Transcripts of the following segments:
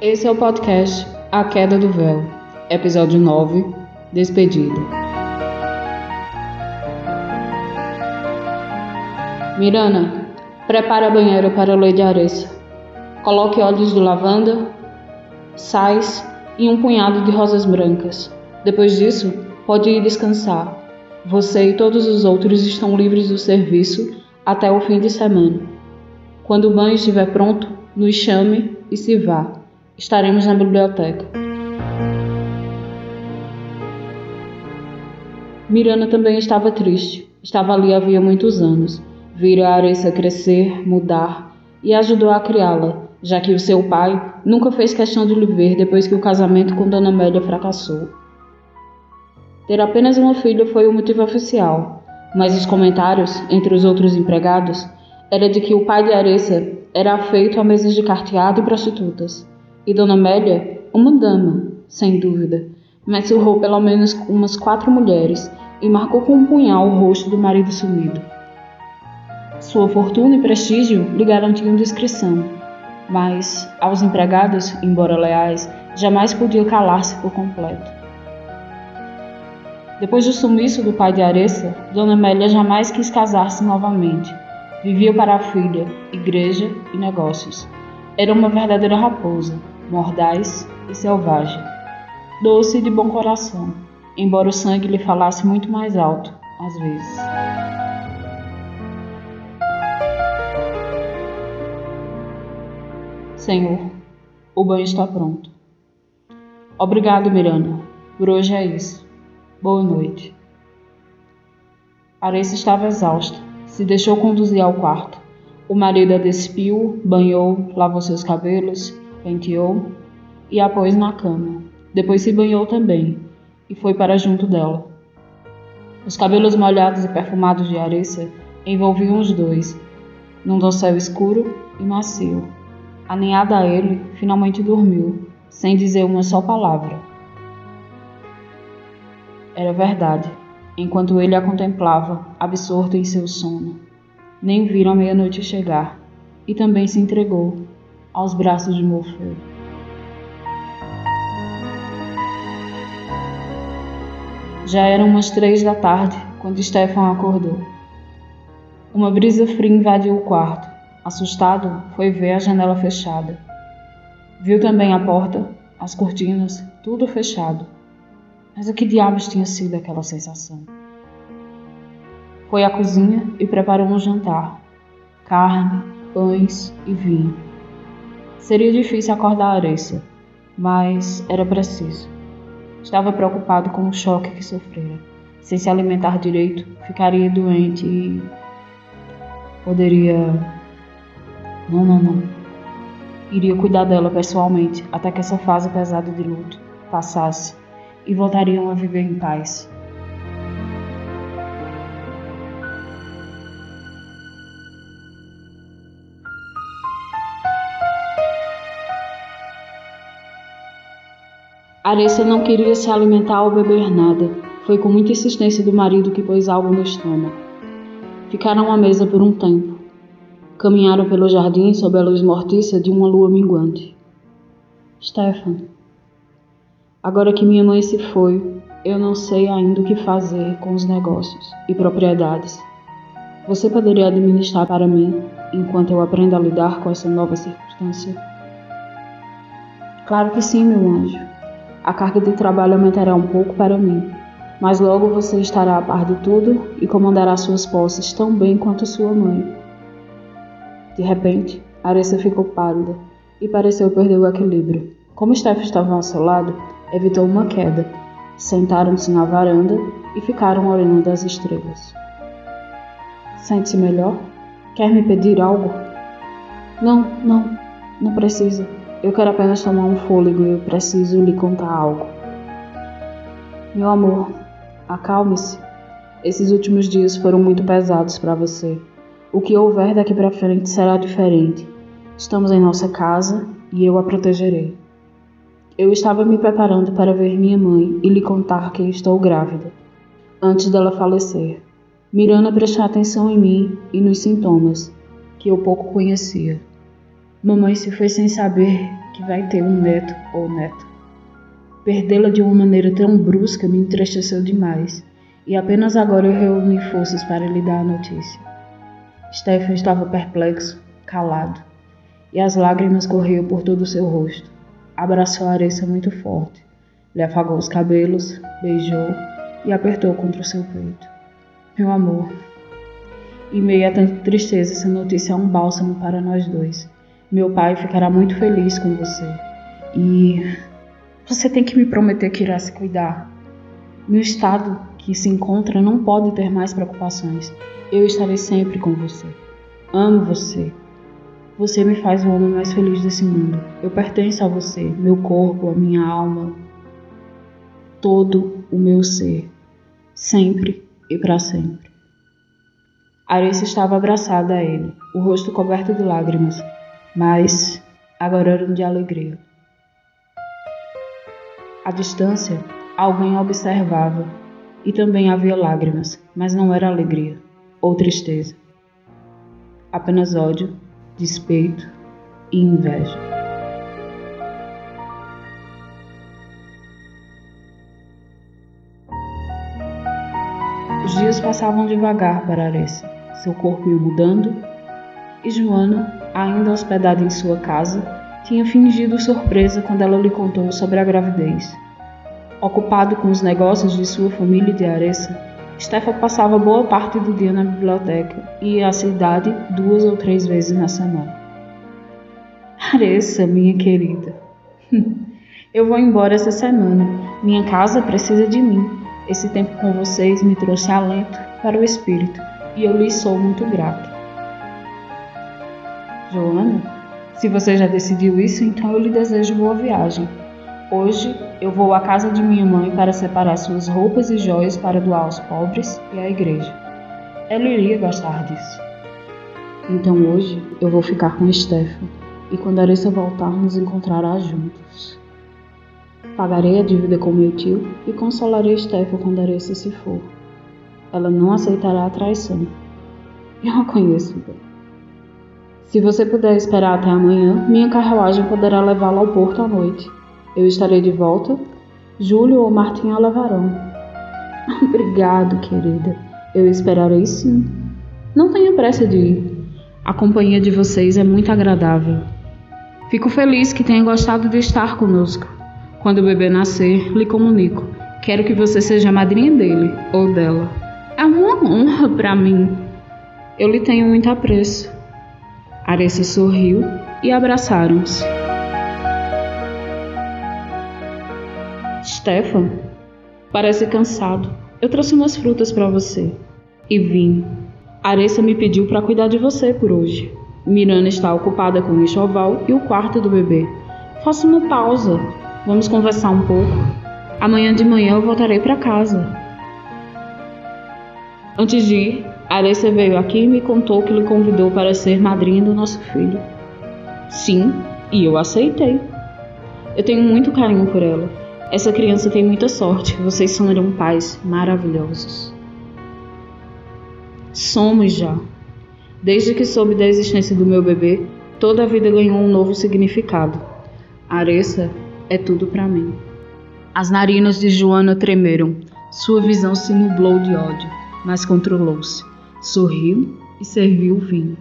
Esse é o podcast A Queda do Véu, episódio 9 Despedida. Mirana, prepare a banheira para a Lady Aressa. Coloque óleos de lavanda, sais e um punhado de rosas brancas. Depois disso, pode ir descansar. Você e todos os outros estão livres do serviço até o fim de semana. Quando o banho estiver pronto, nos chame e se vá. Estaremos na biblioteca. Mirana também estava triste. Estava ali havia muitos anos. Vira a Aressa crescer, mudar e ajudou a criá-la, já que o seu pai nunca fez questão de lhe ver depois que o casamento com Dona Amélia fracassou. Ter apenas uma filha foi o motivo oficial, mas os comentários entre os outros empregados era de que o pai de Aressa era afeito a mesas de carteado e prostitutas, e Dona Amélia, uma dama, sem dúvida, mas surrou pelo menos umas quatro mulheres e marcou com um punhal o rosto do marido sumido. Sua fortuna e prestígio lhe garantiam discrição, mas aos empregados, embora leais, jamais podia calar-se por completo. Depois do sumiço do pai de Aressa, Dona Amélia jamais quis casar-se novamente. Vivia para a filha, igreja e negócios. Era uma verdadeira raposa, mordaz e selvagem. Doce e de bom coração, embora o sangue lhe falasse muito mais alto, às vezes. Senhor, o banho está pronto. Obrigado, Miranda. Por hoje é isso. Boa noite. Aressa estava exausta. Se deixou conduzir ao quarto. O marido a despiu, banhou, lavou seus cabelos, penteou e a pôs na cama. Depois se banhou também e foi para junto dela. Os cabelos molhados e perfumados de Aressa envolviam os dois, num dossel escuro e macio. Aninhada a ele, finalmente dormiu, sem dizer uma só palavra. Era verdade, enquanto ele a contemplava, absorto em seu sono. Nem viram a meia-noite chegar, e também se entregou aos braços de Morfeu. Já eram umas três da tarde quando Stefan acordou. Uma brisa fria invadiu o quarto. Assustado, foi ver a janela fechada. Viu também a porta, as cortinas, tudo fechado. Mas o que diabos tinha sido aquela sensação? Foi à cozinha e preparou um jantar: carne, pães e vinho. Seria difícil acordar Arecia, mas era preciso. Estava preocupado com o choque que sofrera. Sem se alimentar direito, ficaria doente e. poderia. Não, não, não. Iria cuidar dela pessoalmente até que essa fase pesada de luto passasse e voltariam a viver em paz. Aressa não queria se alimentar ou beber nada. Foi com muita insistência do marido que pôs algo no estômago. Ficaram à mesa por um tempo. Caminharam pelo jardim sob a luz mortiça de uma lua minguante. Stefan, agora que minha mãe se foi, eu não sei ainda o que fazer com os negócios e propriedades. Você poderia administrar para mim enquanto eu aprendo a lidar com essa nova circunstância? Claro que sim, meu anjo. A carga de trabalho aumentará um pouco para mim, mas logo você estará a par de tudo e comandará suas posses tão bem quanto sua mãe. De repente, Aressa ficou pálida e pareceu perder o equilíbrio. Como Steph estava ao seu lado, evitou uma queda. Sentaram-se na varanda e ficaram olhando as estrelas. Sente-se melhor? Quer me pedir algo? Não, não, não precisa. Eu quero apenas tomar um fôlego e eu preciso lhe contar algo. Meu amor, acalme-se. Esses últimos dias foram muito pesados para você. O que houver daqui para frente será diferente. Estamos em nossa casa e eu a protegerei. Eu estava me preparando para ver minha mãe e lhe contar que estou grávida, antes dela falecer. Miranda prestou atenção em mim e nos sintomas, que eu pouco conhecia. Mamãe se foi sem saber que vai ter um neto ou neta. Perdê-la de uma maneira tão brusca me entristeceu demais, e apenas agora eu reuni forças para lhe dar a notícia. Stefan estava perplexo, calado, e as lágrimas corriam por todo o seu rosto. Abraçou a Aressa muito forte, lhe afagou os cabelos, beijou e apertou contra o seu peito. Meu amor, em meio a tanta tristeza, essa notícia é um bálsamo para nós dois. Meu pai ficará muito feliz com você. E você tem que me prometer que irá se cuidar. No estado que se encontra, não pode ter mais preocupações. Eu estarei sempre com você. Amo você. Você me faz o homem mais feliz desse mundo. Eu pertenço a você, meu corpo, a minha alma, todo o meu ser, sempre e para sempre. Arissa estava abraçada a ele, o rosto coberto de lágrimas, mas agora eram de alegria. À distância, alguém observava e também havia lágrimas, mas não era alegria ou tristeza. Apenas ódio, despeito e inveja. Os dias passavam devagar para Aressa. Seu corpo ia mudando e Joana, ainda hospedada em sua casa, tinha fingido surpresa quando ela lhe contou sobre a gravidez. Ocupado com os negócios de sua família de Aressa, Stefan passava boa parte do dia na biblioteca e ia à cidade duas ou três vezes na semana. Aressa, minha querida. Eu vou embora essa semana. Minha casa precisa de mim. Esse tempo com vocês me trouxe alento para o espírito e eu lhe sou muito grata. Joana? Se você já decidiu isso, então eu lhe desejo boa viagem. Hoje eu vou à casa de minha mãe para separar suas roupas e joias para doar aos pobres e à igreja. Ela iria gostar disso. Então hoje eu vou ficar com Stefan e quando Arissa voltar nos encontrará juntos. Pagarei a dívida com meu tio e consolarei Stefan quando Arissa se for. Ela não aceitará a traição. Eu a conheço bem. Se você puder esperar até amanhã, minha carruagem poderá levá-la ao porto à noite. Eu estarei de volta. Júlio ou Martim a levarão. Obrigado, querida. Eu esperarei sim. Não tenha pressa de ir. A companhia de vocês é muito agradável. Fico feliz que tenha gostado de estar conosco. Quando o bebê nascer, lhe comunico. Quero que você seja a madrinha dele ou dela. É uma honra para mim. Eu lhe tenho muito apreço. Aressa sorriu e abraçaram-se. Stefan, parece cansado. Eu trouxe umas frutas para você. E vinho. Aressa me pediu para cuidar de você por hoje. Miranda está ocupada com o enxoval e o quarto do bebê. Faça uma pausa. Vamos conversar um pouco. Amanhã de manhã eu voltarei para casa. Antes de ir, Aressa veio aqui e me contou que lhe convidou para ser madrinha do nosso filho. Sim, e eu aceitei. Eu tenho muito carinho por ela. Essa criança tem muita sorte. Vocês serão pais maravilhosos. Somos já. Desde que soube da existência do meu bebê, toda a vida ganhou um novo significado. Aressa é tudo para mim. As narinas de Joana tremeram. Sua visão se nublou de ódio, mas controlou-se sorriu e serviu o vinho.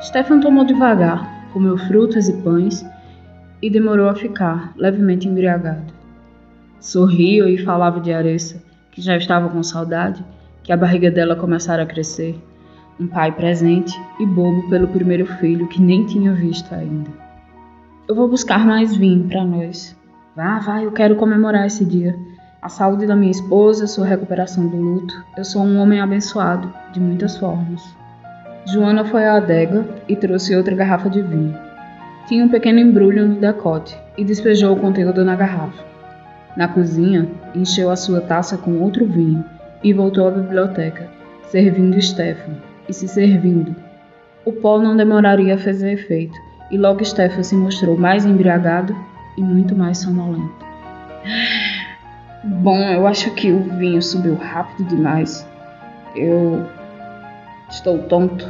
Stefan tomou devagar, comeu frutas e pães e demorou a ficar levemente embriagado. Sorriu e falava de Aressa, que já estava com saudade, que a barriga dela começara a crescer, um pai presente e bobo pelo primeiro filho que nem tinha visto ainda. Eu vou buscar mais vinho para nós. Vá, vai, eu quero comemorar esse dia a saúde da minha esposa, sua recuperação do luto. Eu sou um homem abençoado, de muitas formas. Joana foi à adega e trouxe outra garrafa de vinho. Tinha um pequeno embrulho no decote e despejou o conteúdo na garrafa. Na cozinha, encheu a sua taça com outro vinho e voltou à biblioteca, servindo Stefan e se servindo. O pó não demoraria a fazer efeito e logo Stefan se mostrou mais embriagado e muito mais sonolento. Bom, eu acho que o vinho subiu rápido demais. Eu estou tonto.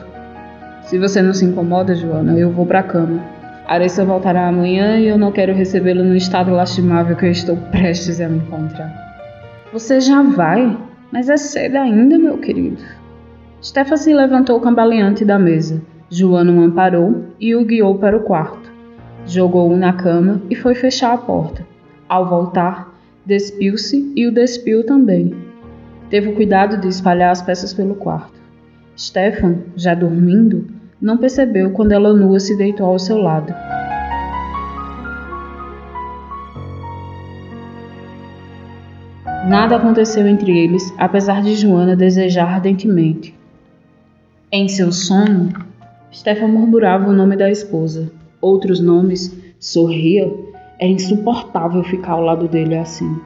Se você não se incomoda, Joana, eu vou pra cama. Aressa voltará amanhã e eu não quero recebê-lo no estado lastimável que eu estou prestes a me encontrar. Você já vai? Mas é cedo ainda, meu querido. Stefan se levantou cambaleante da mesa. Joana o amparou e o guiou para o quarto. Jogou-o na cama e foi fechar a porta. Ao voltar, despiu-se e o despiu também. Teve o cuidado de espalhar as peças pelo quarto. Stefan, já dormindo, não percebeu quando ela nua se deitou ao seu lado. Nada aconteceu entre eles, apesar de Joana desejar ardentemente. Em seu sono, Stefan murmurava o nome da esposa. Outros nomes, sorria. Era insuportável ficar ao lado dele assim.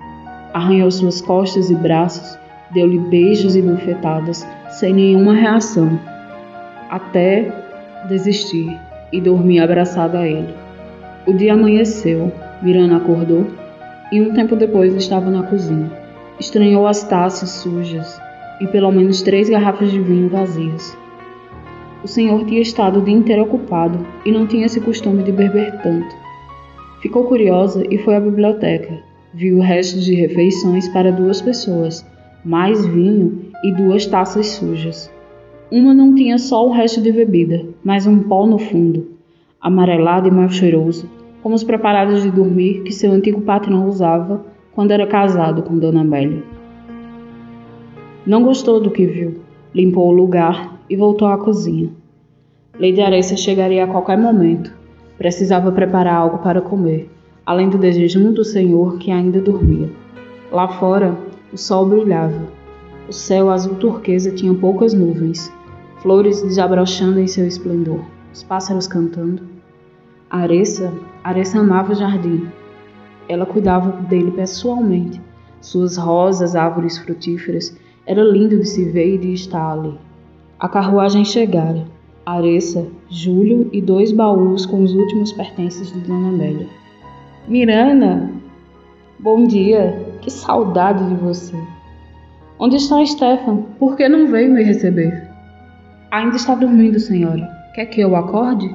Arranhou suas costas e braços, deu-lhe beijos e bufetadas, sem nenhuma reação, até desistir e dormir abraçada a ele. O dia amanheceu, Miranda acordou e um tempo depois estava na cozinha. Estranhou as taças sujas e pelo menos três garrafas de vinho vazias. O senhor tinha estado o dia inteiro ocupado e não tinha esse costume de beber tanto. Ficou curiosa e foi à biblioteca. Viu restos de refeições para duas pessoas, mais vinho e duas taças sujas. Uma não tinha só o resto de bebida, mas um pó no fundo, amarelado e mal cheiroso, como os preparados de dormir que seu antigo patrão usava quando era casado com Dona Amélia. Não gostou do que viu, limpou o lugar e voltou à cozinha. Lady Aressa chegaria a qualquer momento. Precisava preparar algo para comer, além do desejo do senhor que ainda dormia. Lá fora, o sol brilhava. O céu azul turquesa tinha poucas nuvens, flores desabrochando em seu esplendor, os pássaros cantando. Aressa, Aressa amava o jardim. Ela cuidava dele pessoalmente. Suas rosas, árvores frutíferas, era lindo de se ver e de estar ali. A carruagem chegara. Aressa, Júlio e dois baús com os últimos pertences de Dona Amélia. Mirana! Bom dia! Que saudade de você! Onde está Stefan? Por que não veio me receber? Ainda está dormindo, senhora. Quer que eu acorde?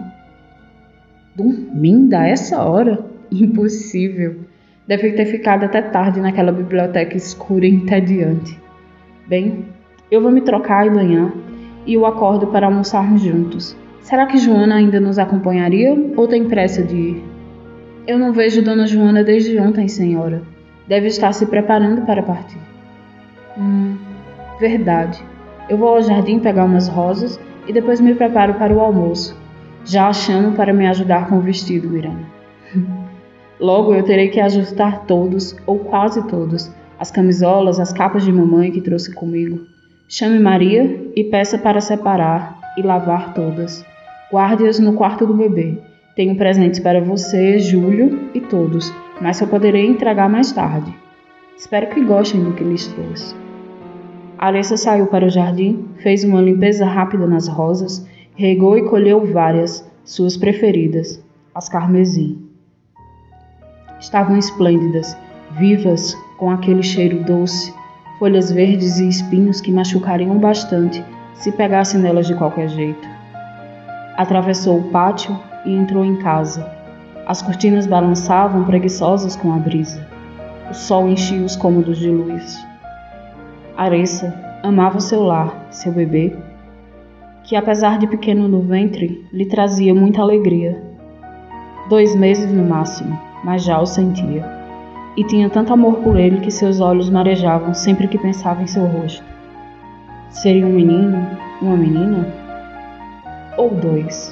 Dormindo a essa hora? Impossível. Deve ter ficado até tarde naquela biblioteca escura e entediante. Bem, eu vou me trocar e banhar e o acordo para almoçarmos juntos. Será que Joana ainda nos acompanharia ou tem pressa de ir? Eu não vejo Dona Joana desde ontem, senhora. Deve estar se preparando para partir. Hum, verdade. Eu vou ao jardim pegar umas rosas e depois me preparo para o almoço. Já a chamo para me ajudar com o vestido, Miranda. Logo eu terei que ajustar todos, ou quase todos, as camisolas, as capas de mamãe que trouxe comigo. Chame Maria e peça para separar e lavar todas. Guarde-as no quarto do bebê. Tenho presentes para você, Júlio e todos, mas só poderei entregar mais tarde. Espero que gostem do que lhes trouxe. Alessa saiu para o jardim, fez uma limpeza rápida nas rosas, regou e colheu várias, suas preferidas, as carmesim. Estavam esplêndidas, vivas, com aquele cheiro doce, folhas verdes e espinhos que machucariam bastante se pegasse nelas de qualquer jeito. Atravessou o pátio e entrou em casa. As cortinas balançavam preguiçosas com a brisa. O sol enchia os cômodos de luz. Aressa amava seu lar, seu bebê, que apesar de pequeno no ventre, lhe trazia muita alegria. Dois meses no máximo, mas já o sentia. E tinha tanto amor por ele que seus olhos marejavam sempre que pensava em seu rosto. Seria um menino, uma menina? Ou dois?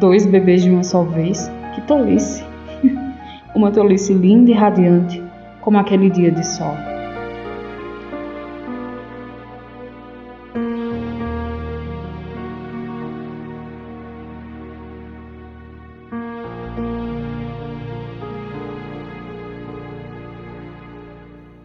Dois bebês de uma só vez? Que tolice! uma tolice linda e radiante, como aquele dia de sol.